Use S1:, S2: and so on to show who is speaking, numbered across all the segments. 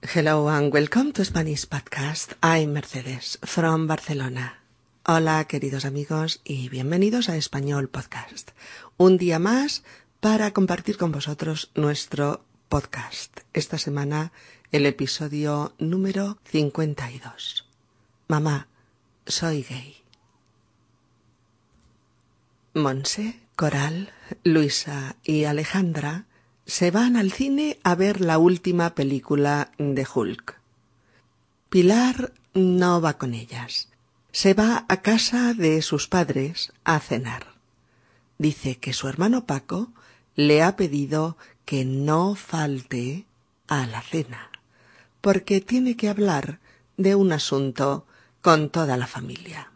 S1: Hello and welcome to Spanish Podcast. I'm Mercedes from Barcelona. Hola queridos amigos y bienvenidos a Español Podcast. Un día más para compartir con vosotros nuestro podcast. Esta semana el episodio número 52. Mamá, soy gay. Monse, Coral, Luisa y Alejandra se van al cine a ver la última película de Hulk. Pilar no va con ellas. Se va a casa de sus padres a cenar. Dice que su hermano Paco le ha pedido que no falte a la cena, porque tiene que hablar de un asunto con toda la familia.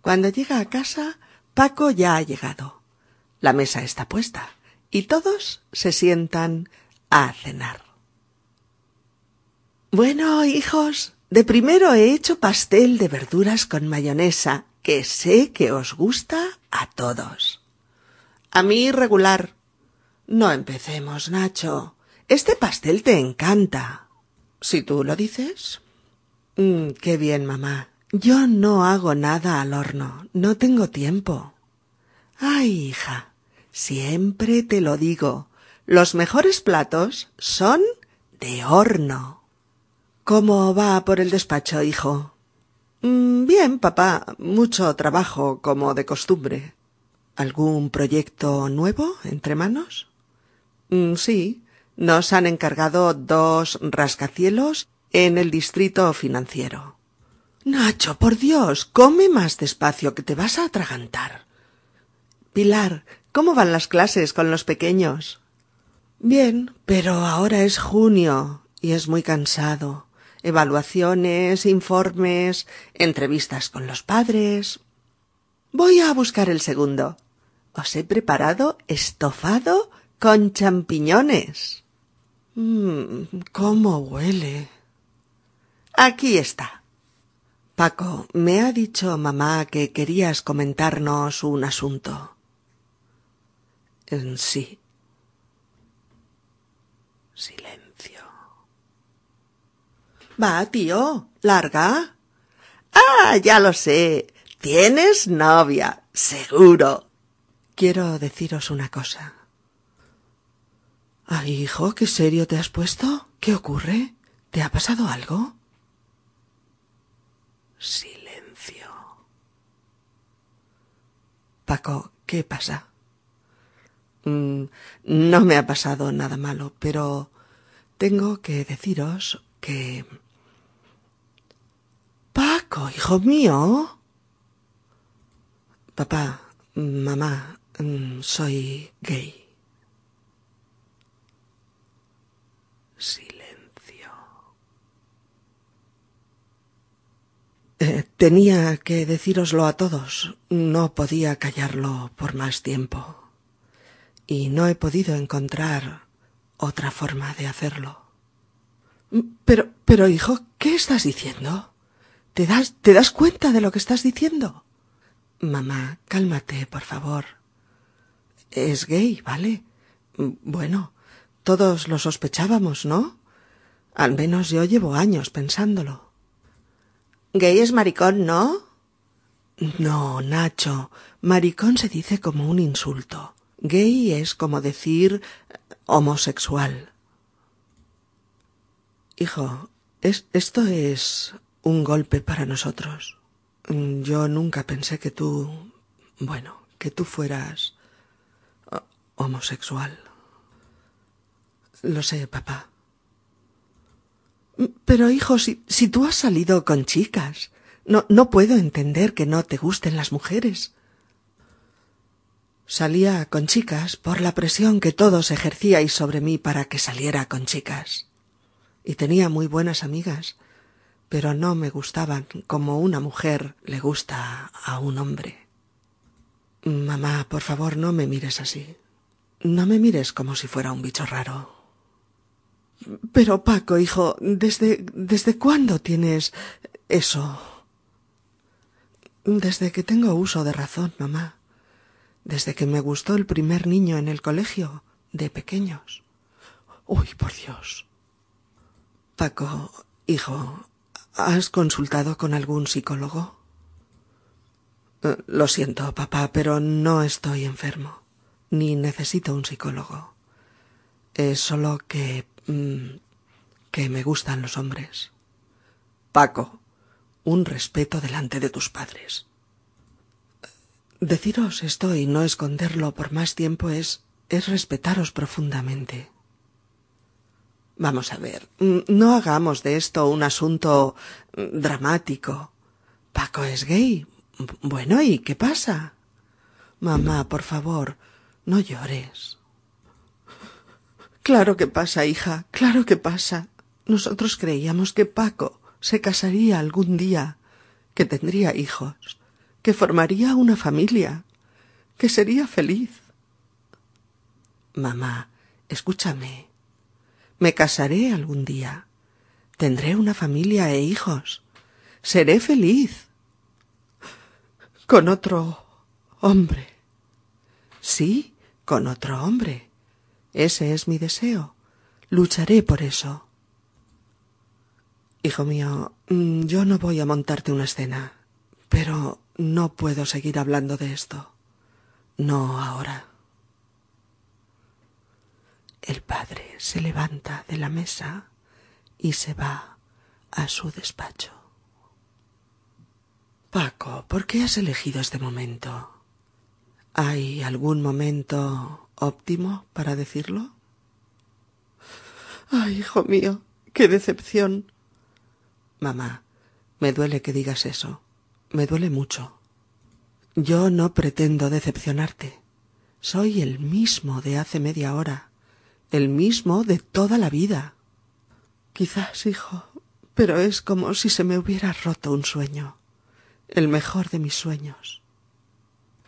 S1: Cuando llega a casa, Paco ya ha llegado. La mesa está puesta y todos se sientan a cenar. Bueno, hijos, de primero he hecho pastel de verduras con mayonesa, que sé que os gusta a todos. A mí regular. No empecemos, Nacho. Este pastel te encanta. Si tú lo dices. Mm, qué bien, mamá. Yo no hago nada al horno. No tengo tiempo. Ay, hija. Siempre te lo digo. Los mejores platos son de horno. ¿Cómo va por el despacho, hijo? Mm, bien, papá. Mucho trabajo, como de costumbre. ¿Algún proyecto nuevo entre manos? Mm, sí. Nos han encargado dos rascacielos en el distrito financiero. Nacho, por Dios, come más despacio que te vas a atragantar. Pilar, ¿cómo van las clases con los pequeños? Bien, pero ahora es junio y es muy cansado. Evaluaciones, informes, entrevistas con los padres. Voy a buscar el segundo. Os he preparado estofado con champiñones. Mmm, cómo huele. Aquí está. Paco, me ha dicho mamá que querías comentarnos un asunto. En sí. Silencio. Va, tío, larga. Ah, ya lo sé. Tienes novia, seguro. Quiero deciros una cosa. Ay, hijo, qué serio te has puesto. ¿Qué ocurre? ¿Te ha pasado algo? Silencio. Paco, ¿qué pasa? Mm, no me ha pasado nada malo, pero tengo que deciros que... Paco, hijo mío. Papá, mamá, mm, soy gay. Silencio. Eh, tenía que decíroslo a todos. No podía callarlo por más tiempo y no he podido encontrar otra forma de hacerlo. Pero, pero, hijo, ¿qué estás diciendo? ¿Te das, te das cuenta de lo que estás diciendo? Mamá, cálmate, por favor. Es gay, ¿vale? Bueno, todos lo sospechábamos, ¿no? Al menos yo llevo años pensándolo. Gay es maricón, ¿no? No, Nacho. Maricón se dice como un insulto. Gay es como decir homosexual. Hijo, es, esto es un golpe para nosotros. Yo nunca pensé que tú, bueno, que tú fueras homosexual. Lo sé, papá. Pero, hijo, si, si tú has salido con chicas, no, no puedo entender que no te gusten las mujeres. Salía con chicas por la presión que todos ejercíais sobre mí para que saliera con chicas. Y tenía muy buenas amigas, pero no me gustaban como una mujer le gusta a un hombre. Mamá, por favor, no me mires así. No me mires como si fuera un bicho raro. Pero Paco, hijo, ¿desde desde cuándo tienes eso? Desde que tengo uso de razón, mamá desde que me gustó el primer niño en el colegio, de pequeños. Uy, por Dios. Paco, hijo, ¿has consultado con algún psicólogo? Eh, lo siento, papá, pero no estoy enfermo, ni necesito un psicólogo. Es solo que... Mm, que me gustan los hombres. Paco, un respeto delante de tus padres. Deciros esto y no esconderlo por más tiempo es es respetaros profundamente. Vamos a ver, no hagamos de esto un asunto dramático. Paco es gay. Bueno, ¿y qué pasa? Mamá, por favor, no llores. Claro que pasa, hija, claro que pasa. Nosotros creíamos que Paco se casaría algún día, que tendría hijos, que formaría una familia, que sería feliz. Mamá, escúchame. Me casaré algún día. Tendré una familia e hijos. Seré feliz. Con otro hombre. Sí, con otro hombre. Ese es mi deseo. Lucharé por eso. Hijo mío, mm, yo no voy a montarte una escena, pero no puedo seguir hablando de esto. No ahora. El padre se levanta de la mesa y se va a su despacho. Paco, ¿por qué has elegido este momento? ¿Hay algún momento óptimo para decirlo? Ay, hijo mío, qué decepción. Mamá, me duele que digas eso. Me duele mucho. Yo no pretendo decepcionarte. Soy el mismo de hace media hora el mismo de toda la vida. Quizás, hijo, pero es como si se me hubiera roto un sueño, el mejor de mis sueños.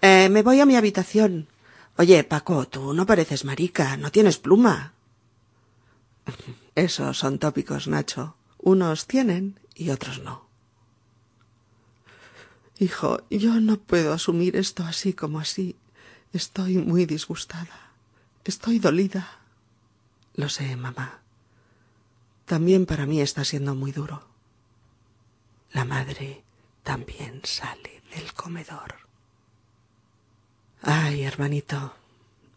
S1: Eh, me voy a mi habitación. Oye, Paco, tú no pareces marica, no tienes pluma. Esos son tópicos, Nacho. Unos tienen y otros no. Hijo, yo no puedo asumir esto así como así. Estoy muy disgustada. Estoy dolida. Lo sé, mamá. También para mí está siendo muy duro. La madre también sale del comedor. Ay, hermanito,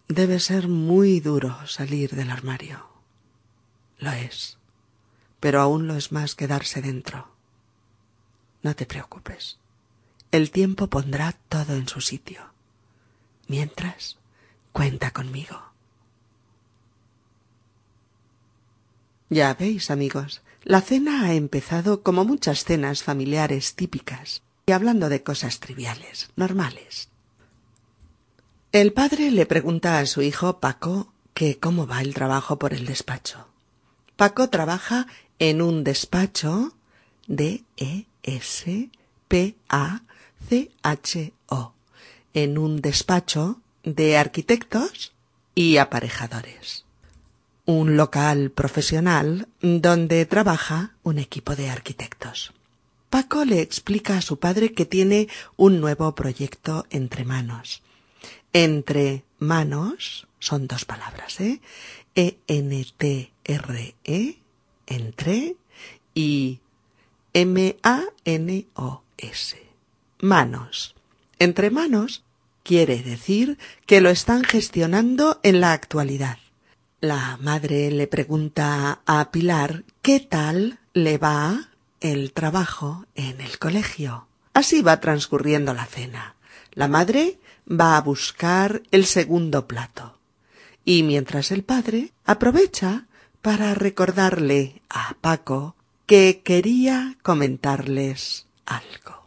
S1: debe ser muy duro salir del armario. Lo es, pero aún lo es más quedarse dentro. No te preocupes. El tiempo pondrá todo en su sitio. Mientras, cuenta conmigo. Ya veis, amigos, la cena ha empezado como muchas cenas familiares típicas, y hablando de cosas triviales, normales. El padre le pregunta a su hijo Paco que cómo va el trabajo por el despacho. Paco trabaja en un despacho D E S P A C H O, en un despacho de arquitectos y aparejadores un local profesional donde trabaja un equipo de arquitectos. Paco le explica a su padre que tiene un nuevo proyecto entre manos. Entre manos son dos palabras, ¿eh? E-N-T-R-E, -E, entre, y M-A-N-O-S. Manos. Entre manos quiere decir que lo están gestionando en la actualidad la madre le pregunta a Pilar qué tal le va el trabajo en el colegio. Así va transcurriendo la cena. La madre va a buscar el segundo plato. Y mientras el padre aprovecha para recordarle a Paco que quería comentarles algo.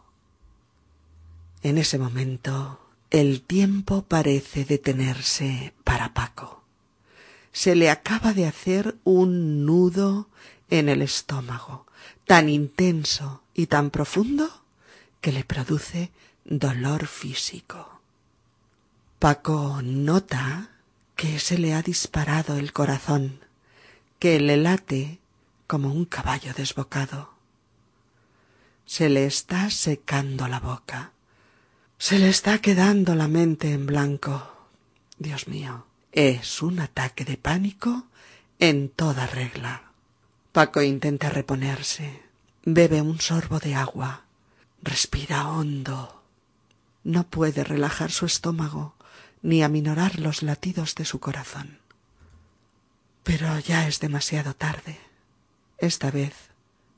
S1: En ese momento el tiempo parece detenerse para Paco se le acaba de hacer un nudo en el estómago, tan intenso y tan profundo que le produce dolor físico. Paco nota que se le ha disparado el corazón, que le late como un caballo desbocado. Se le está secando la boca, se le está quedando la mente en blanco. Dios mío, es un ataque de pánico en toda regla. Paco intenta reponerse. Bebe un sorbo de agua. Respira hondo. No puede relajar su estómago ni aminorar los latidos de su corazón. Pero ya es demasiado tarde. Esta vez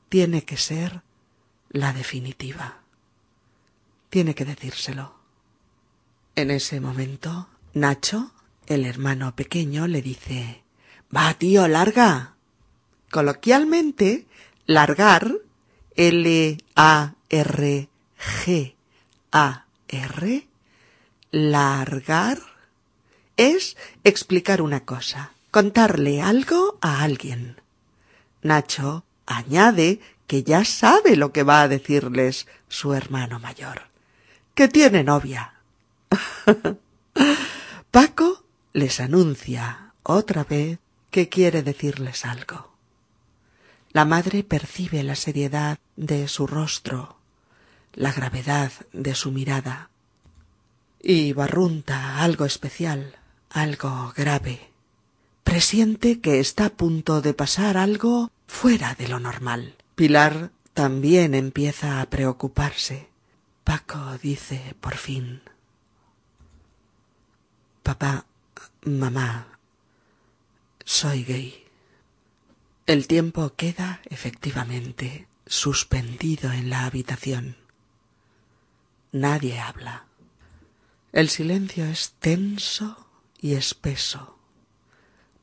S1: tiene que ser la definitiva. Tiene que decírselo. En ese momento, Nacho, el hermano pequeño, le dice Va, tío, larga. Coloquialmente, largar, L-A-R-G-A-R, largar, es explicar una cosa, contarle algo a alguien. Nacho añade que ya sabe lo que va a decirles su hermano mayor, que tiene novia. Paco les anuncia otra vez que quiere decirles algo. La madre percibe la seriedad de su rostro, la gravedad de su mirada, y barrunta algo especial, algo grave. Presiente que está a punto de pasar algo fuera de lo normal. Pilar también empieza a preocuparse. Paco dice por fin Papá, mamá, soy gay. El tiempo queda efectivamente suspendido en la habitación. Nadie habla. El silencio es tenso y espeso.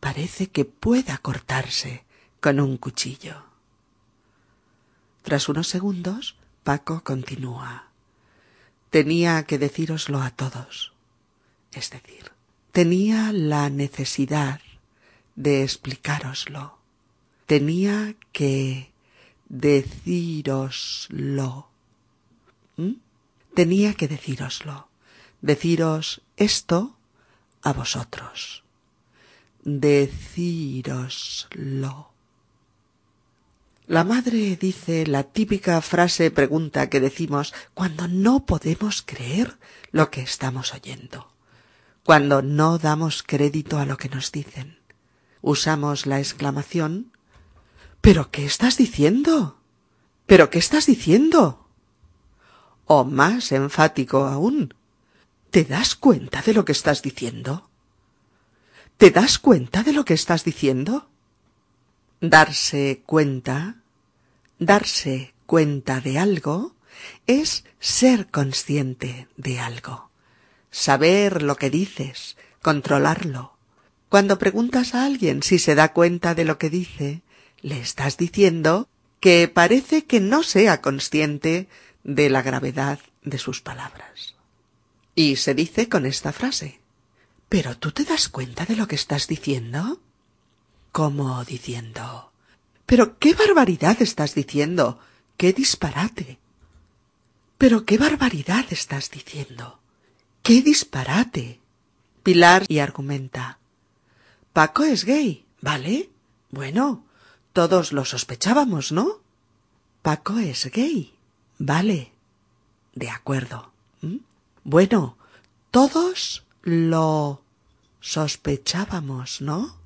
S1: Parece que pueda cortarse con un cuchillo. Tras unos segundos, Paco continúa. Tenía que decíroslo a todos. Es decir, tenía la necesidad de explicároslo. Tenía que decíroslo. ¿Mm? Tenía que decíroslo. Deciros esto a vosotros. Decíroslo. La madre dice la típica frase pregunta que decimos cuando no podemos creer lo que estamos oyendo, cuando no damos crédito a lo que nos dicen. Usamos la exclamación ¿Pero qué estás diciendo? ¿Pero qué estás diciendo? O más enfático aún, ¿te das cuenta de lo que estás diciendo? ¿Te das cuenta de lo que estás diciendo? Darse cuenta, darse cuenta de algo, es ser consciente de algo, saber lo que dices, controlarlo. Cuando preguntas a alguien si se da cuenta de lo que dice, le estás diciendo que parece que no sea consciente de la gravedad de sus palabras. Y se dice con esta frase ¿Pero tú te das cuenta de lo que estás diciendo? Como diciendo Pero qué barbaridad estás diciendo. qué disparate. Pero qué barbaridad estás diciendo. qué disparate. Pilar y argumenta. Paco es gay, ¿vale? Bueno, todos lo sospechábamos, ¿no? Paco es gay, ¿vale? De acuerdo. Bueno, todos lo sospechábamos, ¿no?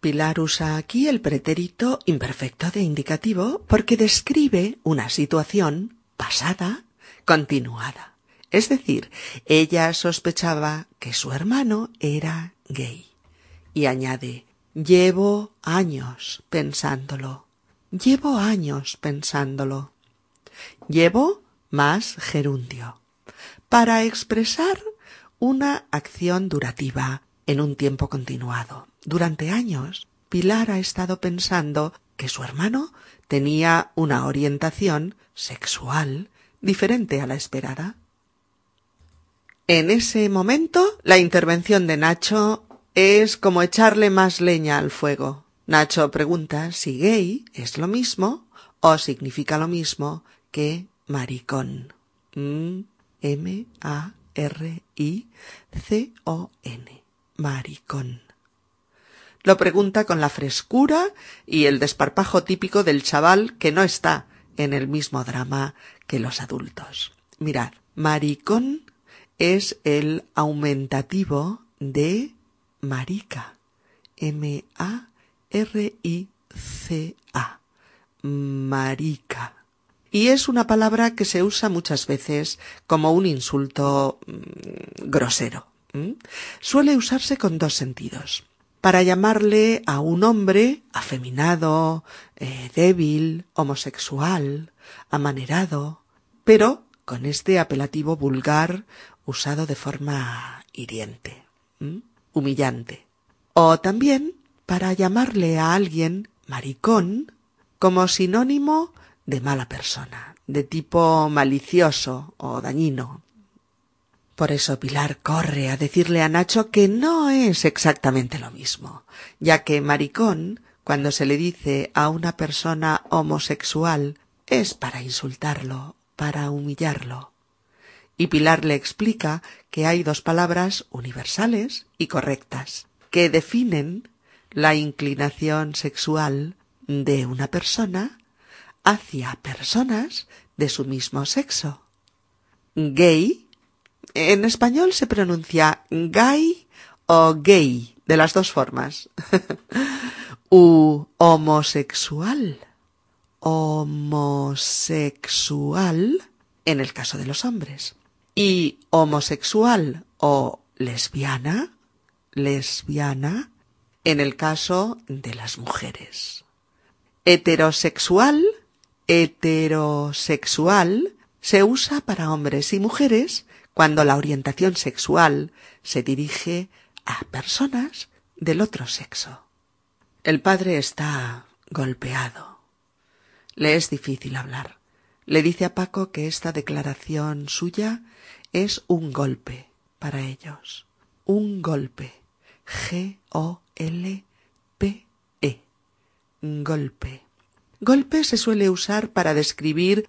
S1: Pilar usa aquí el pretérito imperfecto de indicativo porque describe una situación pasada continuada. Es decir, ella sospechaba que su hermano era gay. Y añade Llevo años pensándolo. Llevo años pensándolo. Llevo más gerundio. Para expresar una acción durativa en un tiempo continuado. Durante años, Pilar ha estado pensando que su hermano tenía una orientación sexual diferente a la esperada. En ese momento, la intervención de Nacho es como echarle más leña al fuego. Nacho pregunta si gay es lo mismo o significa lo mismo que maricón. M-A-R-I-C-O-N. Maricón. Lo pregunta con la frescura y el desparpajo típico del chaval que no está en el mismo drama que los adultos. Mirad, maricón es el aumentativo de marica. M-A-R-I-C C-A. Marica. Y es una palabra que se usa muchas veces como un insulto mm, grosero. Suele usarse con dos sentidos. Para llamarle a un hombre afeminado, eh, débil, homosexual, amanerado, pero con este apelativo vulgar usado de forma hiriente, humillante. O también para llamarle a alguien maricón como sinónimo de mala persona, de tipo malicioso o dañino. Por eso Pilar corre a decirle a Nacho que no es exactamente lo mismo, ya que maricón, cuando se le dice a una persona homosexual, es para insultarlo, para humillarlo. Y Pilar le explica que hay dos palabras universales y correctas, que definen la inclinación sexual de una persona hacia personas de su mismo sexo. Gay, en español se pronuncia gay o gay, de las dos formas. U homosexual, homosexual, en el caso de los hombres. Y homosexual o lesbiana, lesbiana, en el caso de las mujeres. Heterosexual, heterosexual, se usa para hombres y mujeres cuando la orientación sexual se dirige a personas del otro sexo. El padre está golpeado. Le es difícil hablar. Le dice a Paco que esta declaración suya es un golpe para ellos. Un golpe. G-O-L-P-E. Golpe. Golpe se suele usar para describir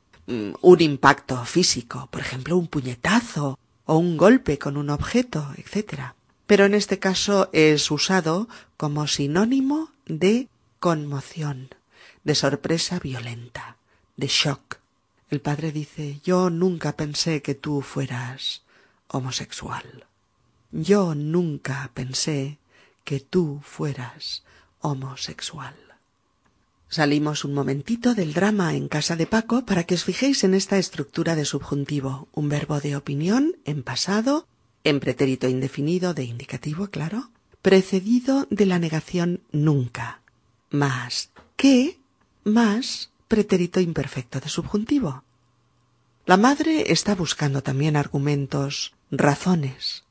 S1: un impacto físico, por ejemplo, un puñetazo o un golpe con un objeto, etc. Pero en este caso es usado como sinónimo de conmoción, de sorpresa violenta, de shock. El padre dice Yo nunca pensé que tú fueras homosexual. Yo nunca pensé que tú fueras homosexual. Salimos un momentito del drama en casa de Paco para que os fijéis en esta estructura de subjuntivo, un verbo de opinión en pasado, en pretérito indefinido de indicativo, claro, precedido de la negación nunca, más que más pretérito imperfecto de subjuntivo. La madre está buscando también argumentos, razones,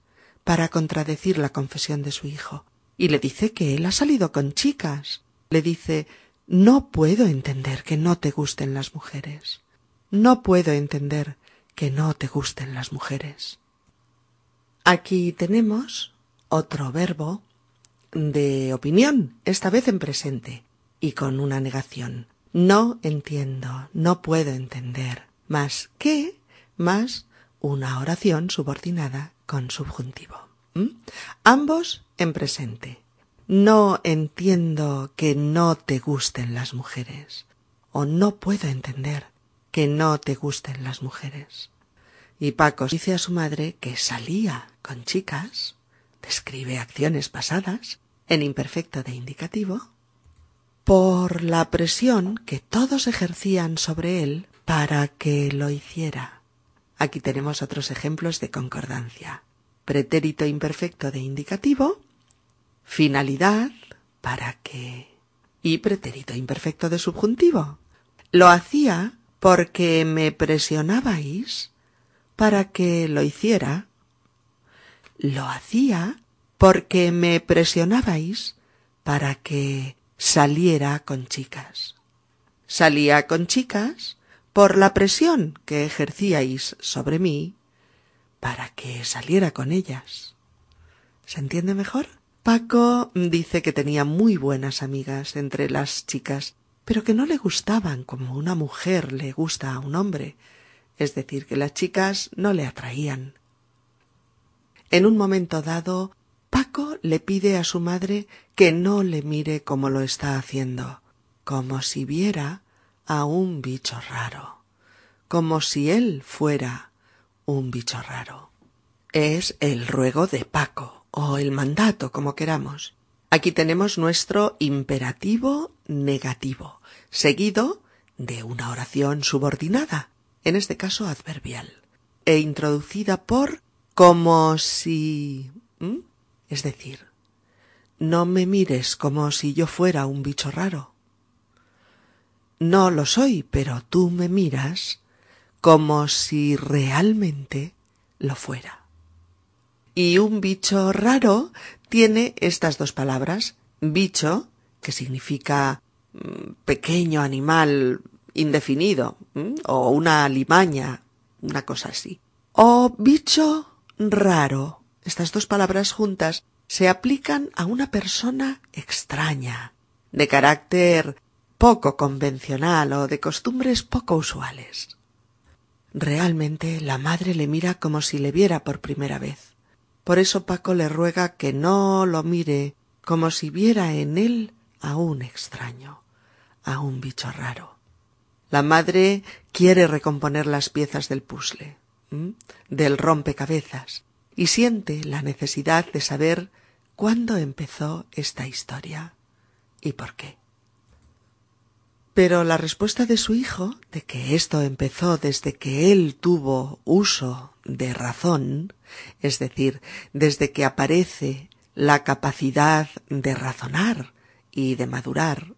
S1: para contradecir la confesión de su hijo, y le dice que él ha salido con chicas. Le dice no puedo entender que no te gusten las mujeres. No puedo entender que no te gusten las mujeres. Aquí tenemos otro verbo de opinión, esta vez en presente, y con una negación. No entiendo, no puedo entender, más que, más una oración subordinada con subjuntivo. ¿Mm? Ambos en presente. No entiendo que no te gusten las mujeres. O no puedo entender que no te gusten las mujeres. Y Paco dice a su madre que salía con chicas, describe acciones pasadas, en imperfecto de indicativo, por la presión que todos ejercían sobre él para que lo hiciera. Aquí tenemos otros ejemplos de concordancia. Pretérito imperfecto de indicativo finalidad, para qué y pretérito imperfecto de subjuntivo. Lo hacía porque me presionabais para que lo hiciera. Lo hacía porque me presionabais para que saliera con chicas. Salía con chicas por la presión que ejercíais sobre mí para que saliera con ellas. ¿Se entiende mejor? Paco dice que tenía muy buenas amigas entre las chicas, pero que no le gustaban como una mujer le gusta a un hombre, es decir, que las chicas no le atraían. En un momento dado, Paco le pide a su madre que no le mire como lo está haciendo, como si viera a un bicho raro, como si él fuera un bicho raro. Es el ruego de Paco o el mandato, como queramos. Aquí tenemos nuestro imperativo negativo, seguido de una oración subordinada, en este caso adverbial, e introducida por como si... es decir, no me mires como si yo fuera un bicho raro. No lo soy, pero tú me miras como si realmente lo fuera. Y un bicho raro tiene estas dos palabras, bicho, que significa mm, pequeño animal indefinido, o una limaña, una cosa así. O bicho raro. Estas dos palabras juntas se aplican a una persona extraña, de carácter poco convencional o de costumbres poco usuales. Realmente la madre le mira como si le viera por primera vez. Por eso Paco le ruega que no lo mire como si viera en él a un extraño, a un bicho raro. La madre quiere recomponer las piezas del puzzle, del rompecabezas, y siente la necesidad de saber cuándo empezó esta historia y por qué. Pero la respuesta de su hijo, de que esto empezó desde que él tuvo uso de razón, es decir, desde que aparece la capacidad de razonar y de madurar,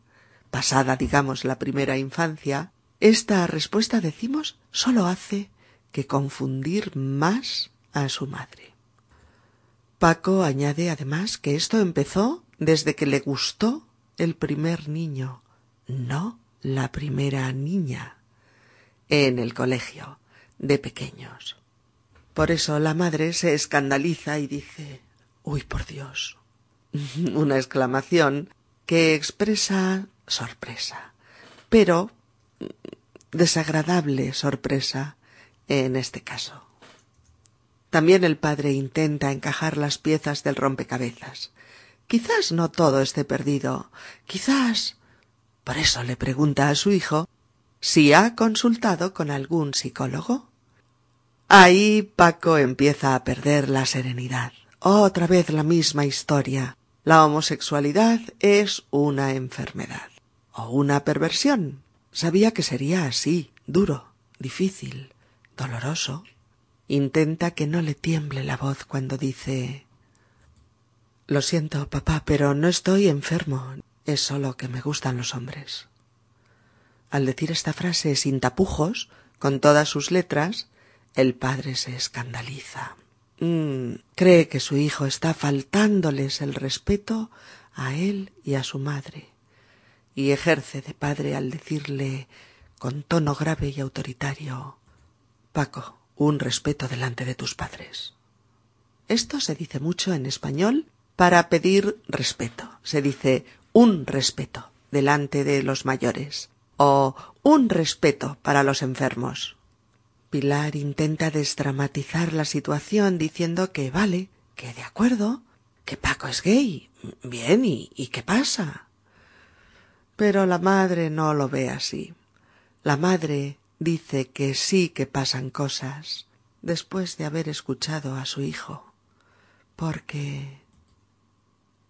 S1: pasada, digamos, la primera infancia, esta respuesta, decimos, sólo hace que confundir más a su madre. Paco añade además que esto empezó desde que le gustó el primer niño, no la primera niña, en el colegio de pequeños. Por eso la madre se escandaliza y dice Uy, por Dios. Una exclamación que expresa sorpresa, pero desagradable sorpresa en este caso. También el padre intenta encajar las piezas del rompecabezas. Quizás no todo esté perdido. Quizás. Por eso le pregunta a su hijo si ha consultado con algún psicólogo. Ahí Paco empieza a perder la serenidad. Otra vez la misma historia. La homosexualidad es una enfermedad o una perversión. Sabía que sería así, duro, difícil, doloroso. Intenta que no le tiemble la voz cuando dice Lo siento, papá, pero no estoy enfermo. Es solo que me gustan los hombres. Al decir esta frase sin tapujos, con todas sus letras, el padre se escandaliza. Mm, cree que su hijo está faltándoles el respeto a él y a su madre y ejerce de padre al decirle con tono grave y autoritario Paco, un respeto delante de tus padres. Esto se dice mucho en español para pedir respeto. Se dice un respeto delante de los mayores o un respeto para los enfermos. Pilar intenta desdramatizar la situación diciendo que vale, que de acuerdo, que Paco es gay. Bien, ¿y, y qué pasa? Pero la madre no lo ve así. La madre dice que sí que pasan cosas después de haber escuchado a su hijo, porque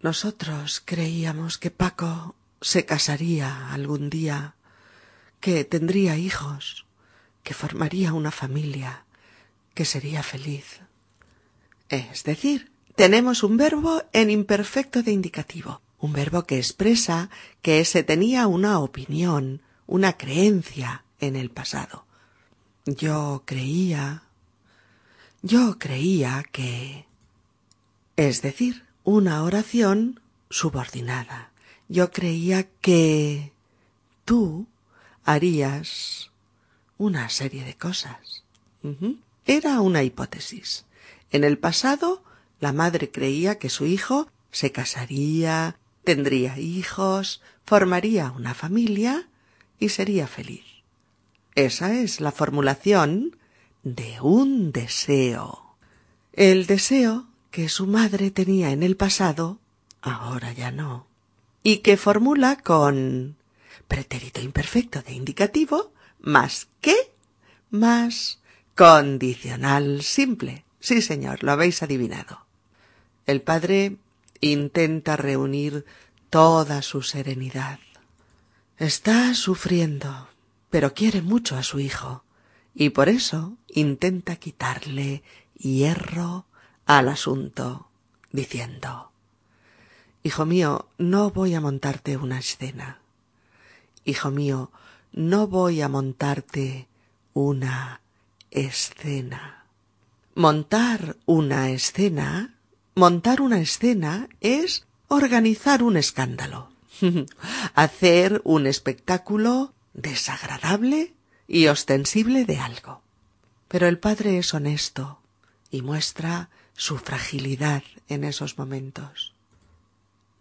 S1: nosotros creíamos que Paco se casaría algún día, que tendría hijos, que formaría una familia, que sería feliz. Es decir, tenemos un verbo en imperfecto de indicativo un verbo que expresa que se tenía una opinión, una creencia en el pasado. Yo creía. Yo creía que. Es decir, una oración subordinada. Yo creía que tú harías una serie de cosas. Era una hipótesis. En el pasado, la madre creía que su hijo se casaría, tendría hijos, formaría una familia y sería feliz. Esa es la formulación de un deseo. El deseo que su madre tenía en el pasado, ahora ya no, y que formula con pretérito imperfecto de indicativo más que más condicional simple. Sí, señor, lo habéis adivinado. El padre intenta reunir toda su serenidad. Está sufriendo, pero quiere mucho a su hijo, y por eso intenta quitarle hierro al asunto, diciendo Hijo mío, no voy a montarte una escena. Hijo mío, no voy a montarte una escena. Montar una escena, montar una escena es organizar un escándalo, hacer un espectáculo desagradable y ostensible de algo. Pero el padre es honesto y muestra su fragilidad en esos momentos.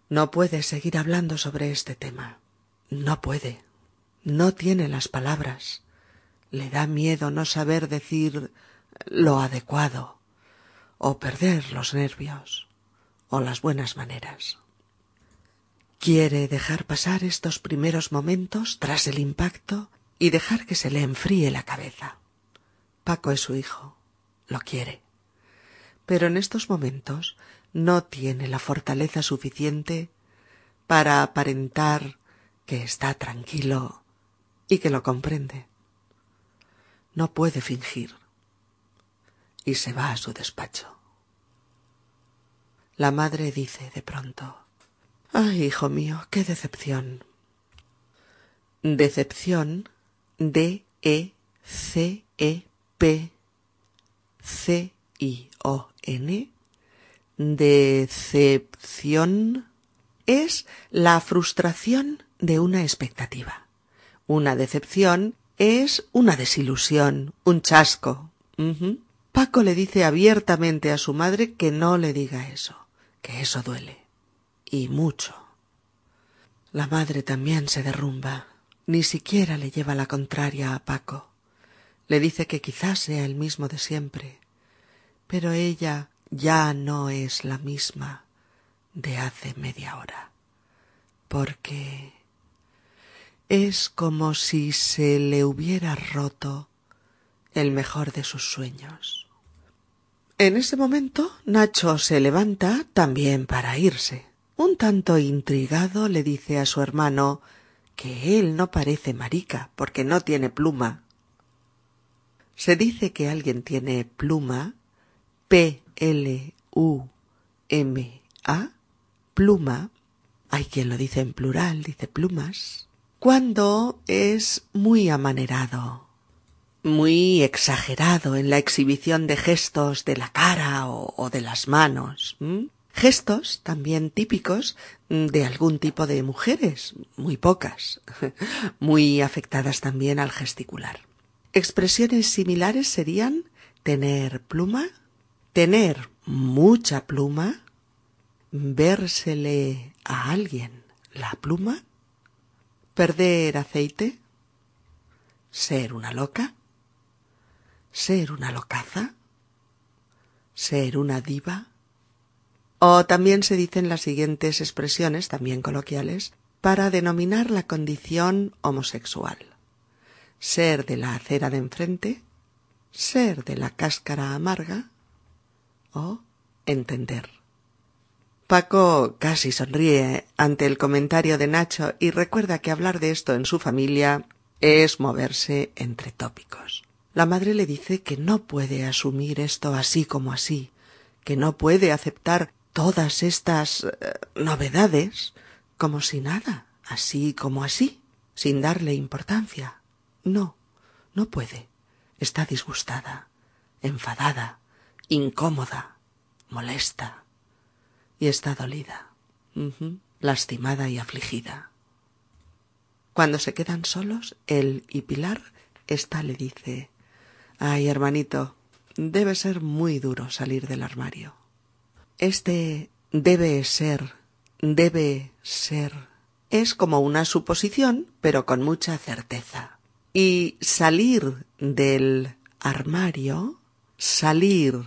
S1: No puede seguir hablando sobre este tema. No puede. No tiene las palabras. Le da miedo no saber decir lo adecuado, o perder los nervios, o las buenas maneras. Quiere dejar pasar estos primeros momentos tras el impacto y dejar que se le enfríe la cabeza. Paco es su hijo, lo quiere. Pero en estos momentos no tiene la fortaleza suficiente para aparentar que está tranquilo y que lo comprende. No puede fingir. Y se va a su despacho. La madre dice de pronto Ay, hijo mío, qué decepción. Decepción D E C E P C I O N Decepción es la frustración de una expectativa. Una decepción es una desilusión, un chasco. Paco le dice abiertamente a su madre que no le diga eso, que eso duele. Y mucho. La madre también se derrumba. Ni siquiera le lleva la contraria a Paco. Le dice que quizás sea el mismo de siempre. Pero ella ya no es la misma de hace media hora. Porque es como si se le hubiera roto el mejor de sus sueños. En ese momento Nacho se levanta también para irse. Un tanto intrigado le dice a su hermano que él no parece marica porque no tiene pluma. Se dice que alguien tiene pluma, P L U M A, pluma, hay quien lo dice en plural, dice plumas, cuando es muy amanerado, muy exagerado en la exhibición de gestos de la cara o, de las manos. Gestos también típicos de algún tipo de mujeres, muy pocas, muy afectadas también al gesticular. Expresiones similares serían tener pluma, tener mucha pluma, vérsele a alguien la pluma, perder aceite, ser una loca, ser una locaza, ser una diva. O también se dicen las siguientes expresiones, también coloquiales, para denominar la condición homosexual. Ser de la acera de enfrente, ser de la cáscara amarga o entender. Paco casi sonríe ante el comentario de Nacho y recuerda que hablar de esto en su familia es moverse entre tópicos. La madre le dice que no puede asumir esto así como así, que no puede aceptar todas estas eh, novedades como si nada, así como así, sin darle importancia. No, no puede. Está disgustada, enfadada, incómoda, molesta y está dolida, lastimada y afligida. Cuando se quedan solos, él y Pilar, ésta le dice Ay, hermanito, debe ser muy duro salir del armario. Este debe ser, debe ser, es como una suposición, pero con mucha certeza. Y salir del armario, salir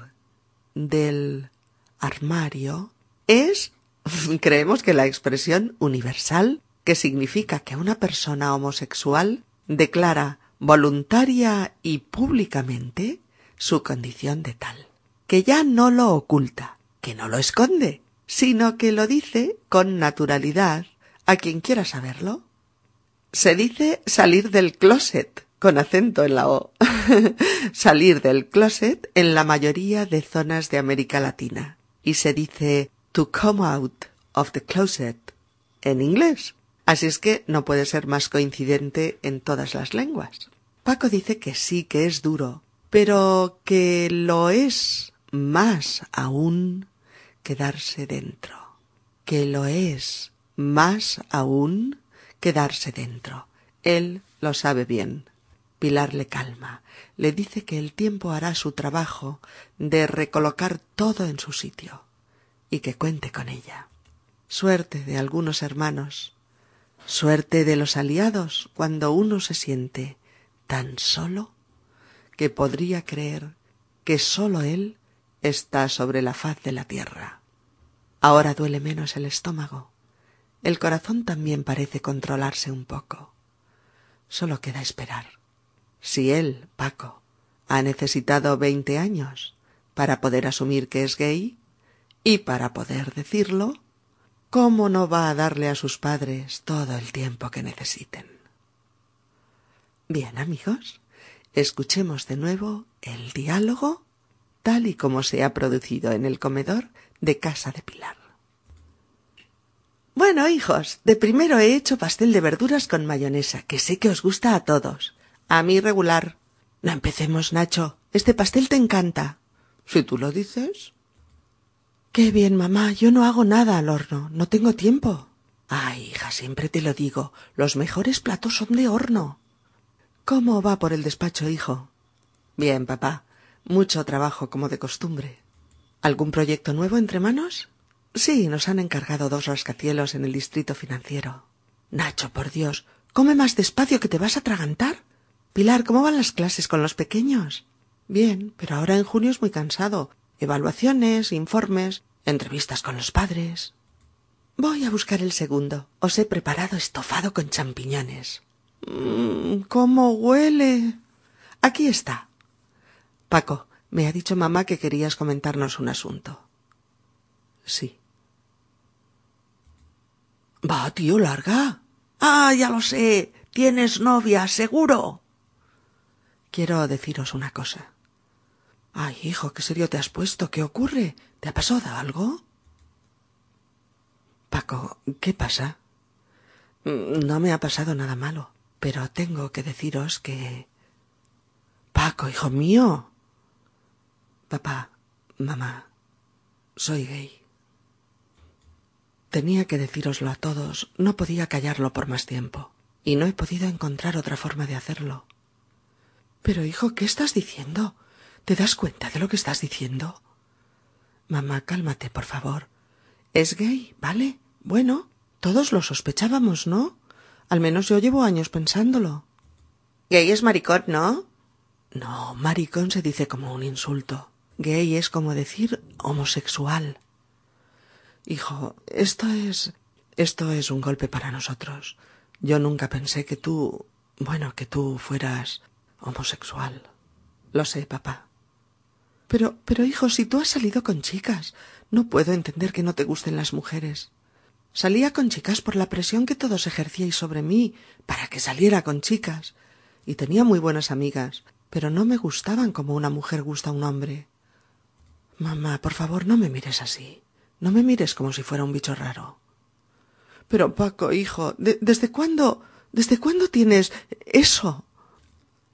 S1: del armario, es, creemos que la expresión universal que significa que una persona homosexual declara voluntaria y públicamente su condición de tal, que ya no lo oculta, que no lo esconde, sino que lo dice con naturalidad a quien quiera saberlo. Se dice salir del closet, con acento en la O. salir del closet en la mayoría de zonas de América Latina. Y se dice to come out of the closet en inglés. Así es que no puede ser más coincidente en todas las lenguas. Paco dice que sí, que es duro, pero que lo es más aún quedarse dentro. Que lo es más aún quedarse dentro. Él lo sabe bien. Pilar le calma, le dice que el tiempo hará su trabajo de recolocar todo en su sitio y que cuente con ella. Suerte de algunos hermanos, suerte de los aliados cuando uno se siente tan solo que podría creer que sólo él está sobre la faz de la tierra. Ahora duele menos el estómago. El corazón también parece controlarse un poco. Solo queda esperar. Si él, Paco, ha necesitado veinte años para poder asumir que es gay y para poder decirlo, ¿cómo no va a darle a sus padres todo el tiempo que necesiten? Bien, amigos, escuchemos de nuevo el diálogo tal y como se ha producido en el comedor de casa de Pilar. Bueno, hijos, de primero he hecho pastel de verduras con mayonesa, que sé que os gusta a todos. A mí regular. No empecemos, Nacho. Este pastel te encanta. Si tú lo dices. Qué bien, mamá. Yo no hago nada al horno. No tengo tiempo. Ay, hija, siempre te lo digo. Los mejores platos son de horno. ¿Cómo va por el despacho, hijo? Bien, papá. Mucho trabajo como de costumbre. ¿Algún proyecto nuevo entre manos? Sí, nos han encargado dos rascacielos en el distrito financiero. Nacho, por Dios, come más despacio que te vas a atragantar. Pilar, ¿cómo van las clases con los pequeños? Bien, pero ahora en junio es muy cansado. Evaluaciones, informes, entrevistas con los padres. Voy a buscar el segundo. Os he preparado estofado con champiñones. Mm, ¿Cómo huele? Aquí está. Paco, me ha dicho mamá que querías comentarnos un asunto. Sí. Va, tío, larga. Ah, ya lo sé. Tienes novia, seguro. Quiero deciros una cosa. Ay, hijo, qué serio te has puesto. ¿Qué ocurre? ¿Te ha pasado algo? Paco, ¿qué pasa? Mm, no me ha pasado nada malo. Pero tengo que deciros que... Paco, hijo mío. Papá, mamá, soy gay. Tenía que decíroslo a todos, no podía callarlo por más tiempo, y no he podido encontrar otra forma de hacerlo. Pero, hijo, ¿qué estás diciendo? ¿Te das cuenta de lo que estás diciendo? Mamá, cálmate, por favor. Es gay, ¿vale? Bueno, todos lo sospechábamos, ¿no? Al menos yo llevo años pensándolo. Gay es maricón, ¿no? No, maricón se dice como un insulto. Gay es como decir homosexual. Hijo, esto es. esto es un golpe para nosotros. Yo nunca pensé que tú. bueno, que tú fueras homosexual. Lo sé, papá. Pero, pero, hijo, si tú has salido con chicas, no puedo entender que no te gusten las mujeres. Salía con chicas por la presión que todos ejercíais sobre mí para que saliera con chicas. Y tenía muy buenas amigas, pero no me gustaban como una mujer gusta a un hombre. Mamá, por favor, no me mires así. No me mires como si fuera un bicho raro. Pero, Paco, hijo, ¿desde cuándo? ¿Desde cuándo tienes eso?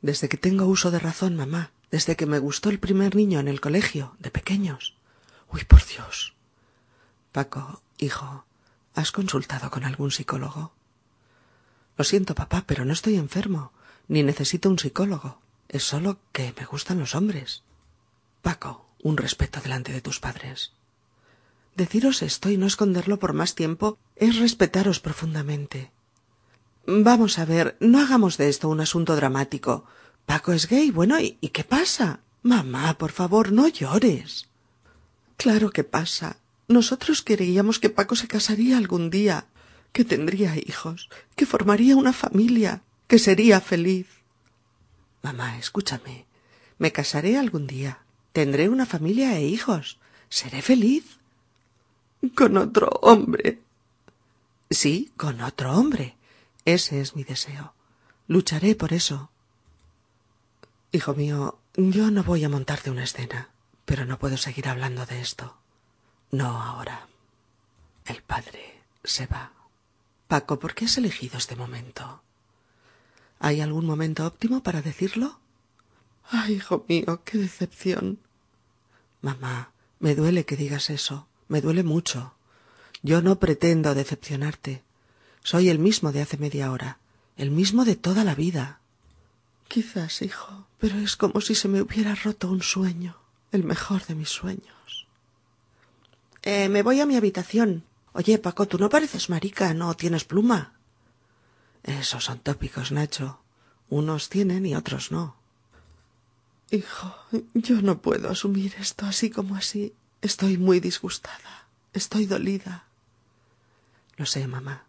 S1: Desde que tengo uso de razón, mamá. Desde que me gustó el primer niño en el colegio, de pequeños. Uy, por Dios. Paco, hijo, ¿Has consultado con algún psicólogo? Lo siento, papá, pero no estoy enfermo, ni necesito un psicólogo. Es solo que me gustan los hombres. Paco, un respeto delante de tus padres. Deciros esto y no esconderlo por más tiempo es respetaros profundamente. Vamos a ver, no hagamos de esto un asunto dramático. Paco es gay, bueno, ¿y, ¿y qué pasa? Mamá, por favor, no llores. Claro que pasa. Nosotros creíamos que Paco se casaría algún día, que tendría hijos, que formaría una familia, que sería feliz. Mamá, escúchame. Me casaré algún día. Tendré una familia e hijos. Seré feliz. Con otro hombre. Sí, con otro hombre. Ese es mi deseo. Lucharé por eso. Hijo mío, yo no voy a montarte una escena, pero no puedo seguir hablando de esto. No ahora. El padre se va. Paco, ¿por qué has elegido este momento? ¿Hay algún momento óptimo para decirlo? Ay, hijo mío, qué decepción. Mamá, me duele que digas eso. Me duele mucho. Yo no pretendo decepcionarte. Soy el mismo de hace media hora, el mismo de toda la vida. Quizás, hijo, pero es como si se me hubiera roto un sueño, el mejor de mis sueños. Eh, me voy a mi habitación. Oye, Paco, tú no pareces marica, no tienes pluma. Esos son tópicos, Nacho. Unos tienen y otros no. Hijo, yo no puedo asumir esto así como así. Estoy muy disgustada. Estoy dolida. Lo sé, mamá.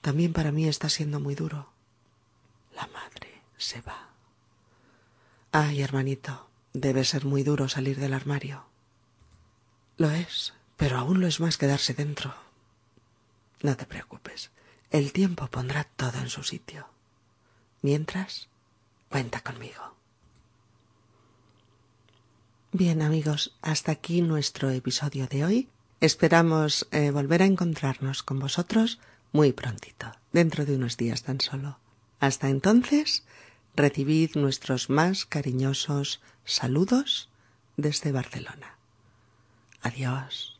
S1: También para mí está siendo muy duro. La madre se va. Ay, hermanito, debe ser muy duro salir del armario. Lo es, pero aún lo es más quedarse dentro. No te preocupes, el tiempo pondrá todo en su sitio. Mientras, cuenta conmigo. Bien amigos, hasta aquí nuestro episodio de hoy. Esperamos eh, volver a encontrarnos con vosotros muy prontito, dentro de unos días tan solo. Hasta entonces, recibid nuestros más cariñosos saludos desde Barcelona. Adiós.